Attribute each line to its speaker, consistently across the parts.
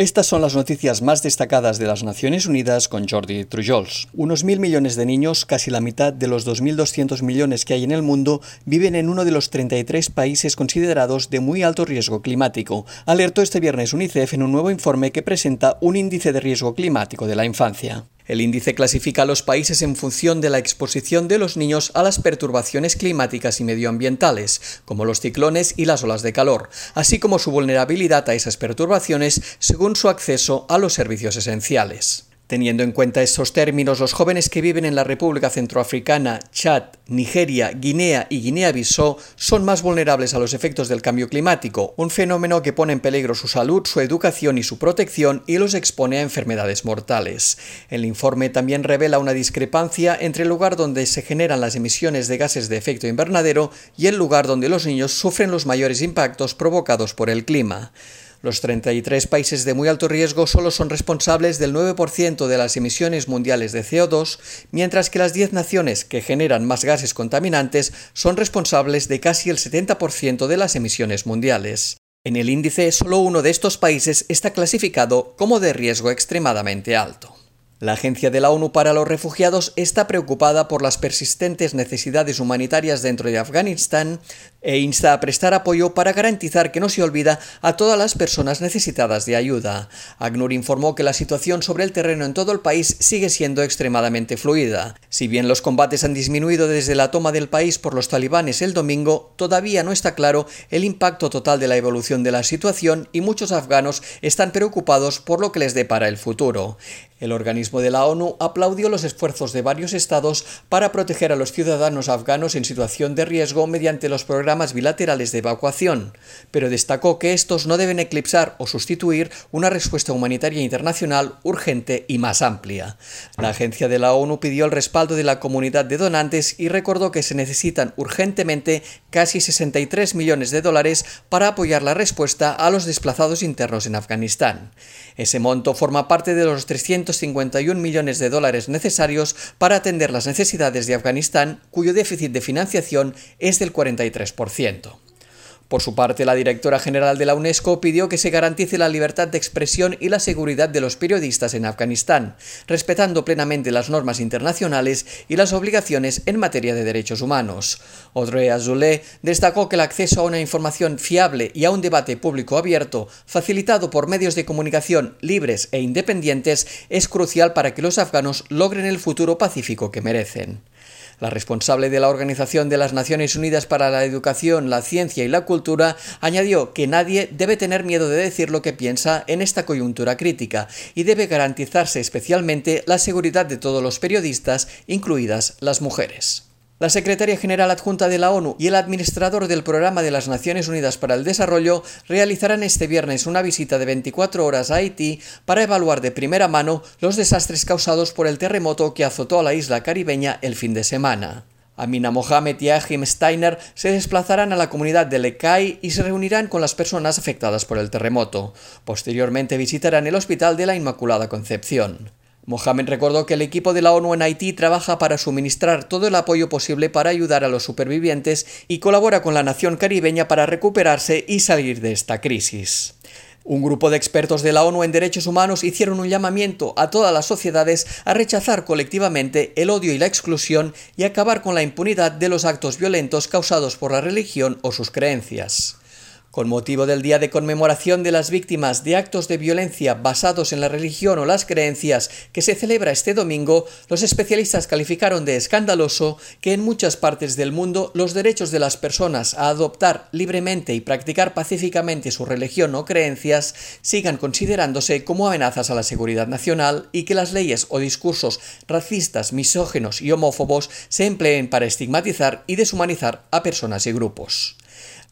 Speaker 1: Estas son las noticias más destacadas de las Naciones Unidas con Jordi Trujols. Unos mil millones de niños, casi la mitad de los 2.200 millones que hay en el mundo, viven en uno de los 33 países considerados de muy alto riesgo climático, alertó este viernes UNICEF en un nuevo informe que presenta un índice de riesgo climático de la infancia. El índice clasifica a los países en función de la exposición de los niños a las perturbaciones climáticas y medioambientales, como los ciclones y las olas de calor, así como su vulnerabilidad a esas perturbaciones según su acceso a los servicios esenciales. Teniendo en cuenta estos términos, los jóvenes que viven en la República Centroafricana, Chad, Nigeria, Guinea y Guinea-Bissau son más vulnerables a los efectos del cambio climático, un fenómeno que pone en peligro su salud, su educación y su protección y los expone a enfermedades mortales. El informe también revela una discrepancia entre el lugar donde se generan las emisiones de gases de efecto invernadero y el lugar donde los niños sufren los mayores impactos provocados por el clima. Los 33 países de muy alto riesgo solo son responsables del 9% de las emisiones mundiales de CO2, mientras que las 10 naciones que generan más gases contaminantes son responsables de casi el 70% de las emisiones mundiales. En el índice, solo uno de estos países está clasificado como de riesgo extremadamente alto. La Agencia de la ONU para los Refugiados está preocupada por las persistentes necesidades humanitarias dentro de Afganistán e insta a prestar apoyo para garantizar que no se olvida a todas las personas necesitadas de ayuda. ACNUR informó que la situación sobre el terreno en todo el país sigue siendo extremadamente fluida. Si bien los combates han disminuido desde la toma del país por los talibanes el domingo, todavía no está claro el impacto total de la evolución de la situación y muchos afganos están preocupados por lo que les depara el futuro. El organismo de la ONU aplaudió los esfuerzos de varios estados para proteger a los ciudadanos afganos en situación de riesgo mediante los programas bilaterales de evacuación, pero destacó que estos no deben eclipsar o sustituir una respuesta humanitaria internacional urgente y más amplia. La agencia de la ONU pidió el respaldo de la comunidad de donantes y recordó que se necesitan urgentemente casi 63 millones de dólares para apoyar la respuesta a los desplazados internos en Afganistán. Ese monto forma parte de los 351 millones de dólares necesarios para atender las necesidades de Afganistán, cuyo déficit de financiación es del 43%. Por su parte, la directora general de la UNESCO pidió que se garantice la libertad de expresión y la seguridad de los periodistas en Afganistán, respetando plenamente las normas internacionales y las obligaciones en materia de derechos humanos. Audrey Azoulay destacó que el acceso a una información fiable y a un debate público abierto, facilitado por medios de comunicación libres e independientes, es crucial para que los afganos logren el futuro pacífico que merecen. La responsable de la Organización de las Naciones Unidas para la Educación, la Ciencia y la Cultura añadió que nadie debe tener miedo de decir lo que piensa en esta coyuntura crítica y debe garantizarse especialmente la seguridad de todos los periodistas, incluidas las mujeres. La secretaria general adjunta de la ONU y el administrador del Programa de las Naciones Unidas para el Desarrollo realizarán este viernes una visita de 24 horas a Haití para evaluar de primera mano los desastres causados por el terremoto que azotó a la isla caribeña el fin de semana. Amina Mohamed y Achim Steiner se desplazarán a la comunidad de Lecay y se reunirán con las personas afectadas por el terremoto. Posteriormente visitarán el Hospital de la Inmaculada Concepción. Mohamed recordó que el equipo de la ONU en Haití trabaja para suministrar todo el apoyo posible para ayudar a los supervivientes y colabora con la nación caribeña para recuperarse y salir de esta crisis. Un grupo de expertos de la ONU en derechos humanos hicieron un llamamiento a todas las sociedades a rechazar colectivamente el odio y la exclusión y acabar con la impunidad de los actos violentos causados por la religión o sus creencias. Con motivo del Día de Conmemoración de las Víctimas de Actos de Violencia basados en la religión o las creencias que se celebra este domingo, los especialistas calificaron de escandaloso que en muchas partes del mundo los derechos de las personas a adoptar libremente y practicar pacíficamente su religión o creencias sigan considerándose como amenazas a la seguridad nacional y que las leyes o discursos racistas, misógenos y homófobos se empleen para estigmatizar y deshumanizar a personas y grupos.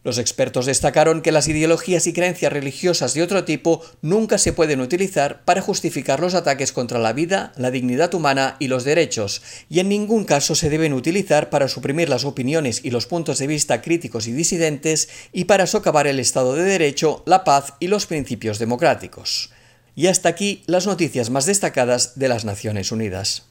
Speaker 1: Los expertos destacaron que las ideologías y creencias religiosas de otro tipo nunca se pueden utilizar para justificar los ataques contra la vida, la dignidad humana y los derechos, y en ningún caso se deben utilizar para suprimir las opiniones y los puntos de vista críticos y disidentes y para socavar el Estado de Derecho, la paz y los principios democráticos. Y hasta aquí las noticias más destacadas de las Naciones Unidas.